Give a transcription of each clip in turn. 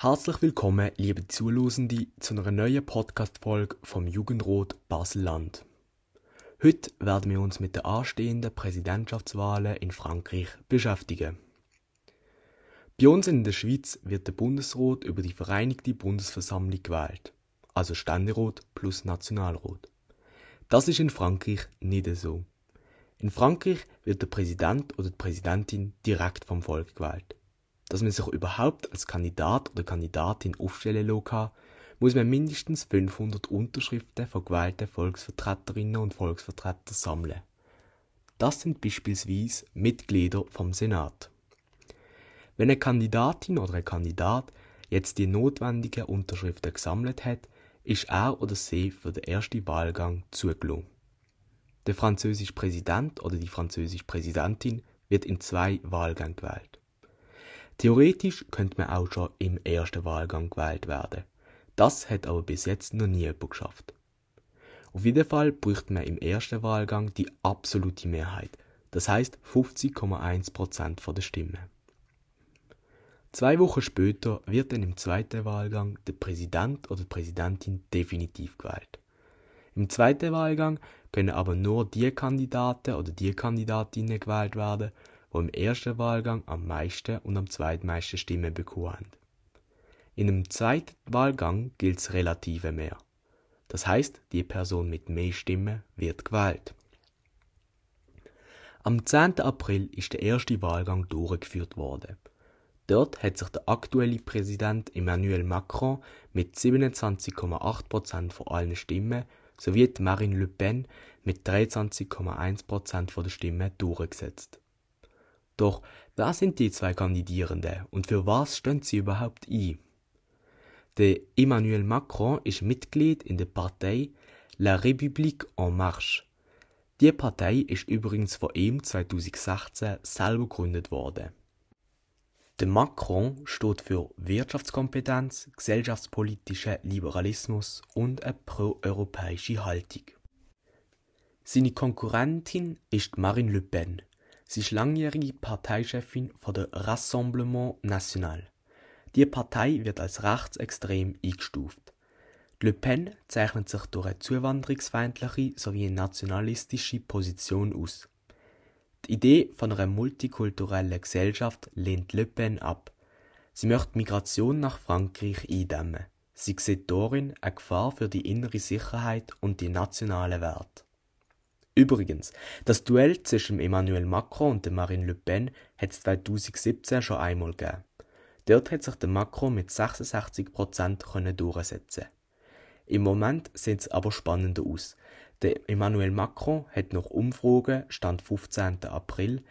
Herzlich willkommen, liebe Zuhörende, zu einer neuen Podcast-Folge vom Jugendrot Basel-Land. Heute werden wir uns mit den anstehenden Präsidentschaftswahlen in Frankreich beschäftigen. Bei uns in der Schweiz wird der Bundesrat über die Vereinigte Bundesversammlung gewählt, also Ständerat plus Nationalrat. Das ist in Frankreich nicht so. In Frankreich wird der Präsident oder die Präsidentin direkt vom Volk gewählt. Dass man sich überhaupt als Kandidat oder Kandidatin aufstellen lassen muss man mindestens 500 Unterschriften von gewählten Volksvertreterinnen und Volksvertretern sammeln. Das sind beispielsweise Mitglieder vom Senat. Wenn eine Kandidatin oder ein Kandidat jetzt die notwendigen Unterschriften gesammelt hat, ist er oder sie für den ersten Wahlgang zugelassen. Der französische Präsident oder die französische Präsidentin wird in zwei Wahlgängen gewählt. Theoretisch könnte man auch schon im ersten Wahlgang gewählt werden. Das hat aber bis jetzt noch nie jemand geschafft. Auf jeden Fall bräuchte man im ersten Wahlgang die absolute Mehrheit, das heißt 50,1% der Stimmen. Zwei Wochen später wird dann im zweiten Wahlgang der Präsident oder die Präsidentin definitiv gewählt. Im zweiten Wahlgang können aber nur die Kandidaten oder die Kandidatinnen gewählt werden, die im ersten Wahlgang am meisten und am zweitmeisten Stimmen bekommen haben. In einem zweiten Wahlgang gilt das relative Mehr. Das heißt, die Person mit mehr Stimmen wird gewählt. Am 10. April ist der erste Wahlgang durchgeführt worden. Dort hat sich der aktuelle Präsident Emmanuel Macron mit 27,8% von allen Stimmen sowie Marine Le Pen mit 23,1% der Stimmen durchgesetzt. Doch wer sind die zwei Kandidierenden und für was stehen sie überhaupt ein? Der Emmanuel Macron ist Mitglied in der Partei La République en Marche. Die Partei ist übrigens von ihm 2016 selber gegründet worden. Der Macron steht für Wirtschaftskompetenz, gesellschaftspolitischen Liberalismus und eine pro-europäische Haltung. Seine Konkurrentin ist Marine Le Pen. Sie ist langjährige Parteichefin von der Rassemblement National. Die Partei wird als rechtsextrem eingestuft. Le Pen zeichnet sich durch eine zuwanderungsfeindliche sowie nationalistische Position aus. Die Idee von einer multikulturellen Gesellschaft lehnt Le Pen ab. Sie möchte Migration nach Frankreich eindämmen. Sie sieht darin eine Gefahr für die innere Sicherheit und die nationalen Werte. Übrigens, das Duell zwischen Emmanuel Macron und Marine Le Pen hat es 2017 schon einmal gegeben. Dort hat sich der Macron mit 66% durchsetzen. Im Moment sieht es aber spannender aus. Der Emmanuel Macron hat nach Umfragen Stand 15. April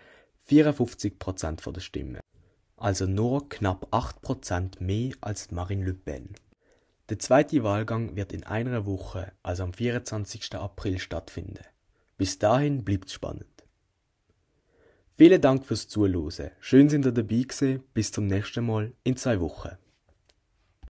54% der Stimmen. Also nur knapp 8% mehr als Marine Le Pen. Der zweite Wahlgang wird in einer Woche, also am 24. April, stattfinden. Bis dahin bleibt spannend. Vielen Dank fürs Zuhören. Schön sind ihr dabei gewesen. Bis zum nächsten Mal in zwei Wochen.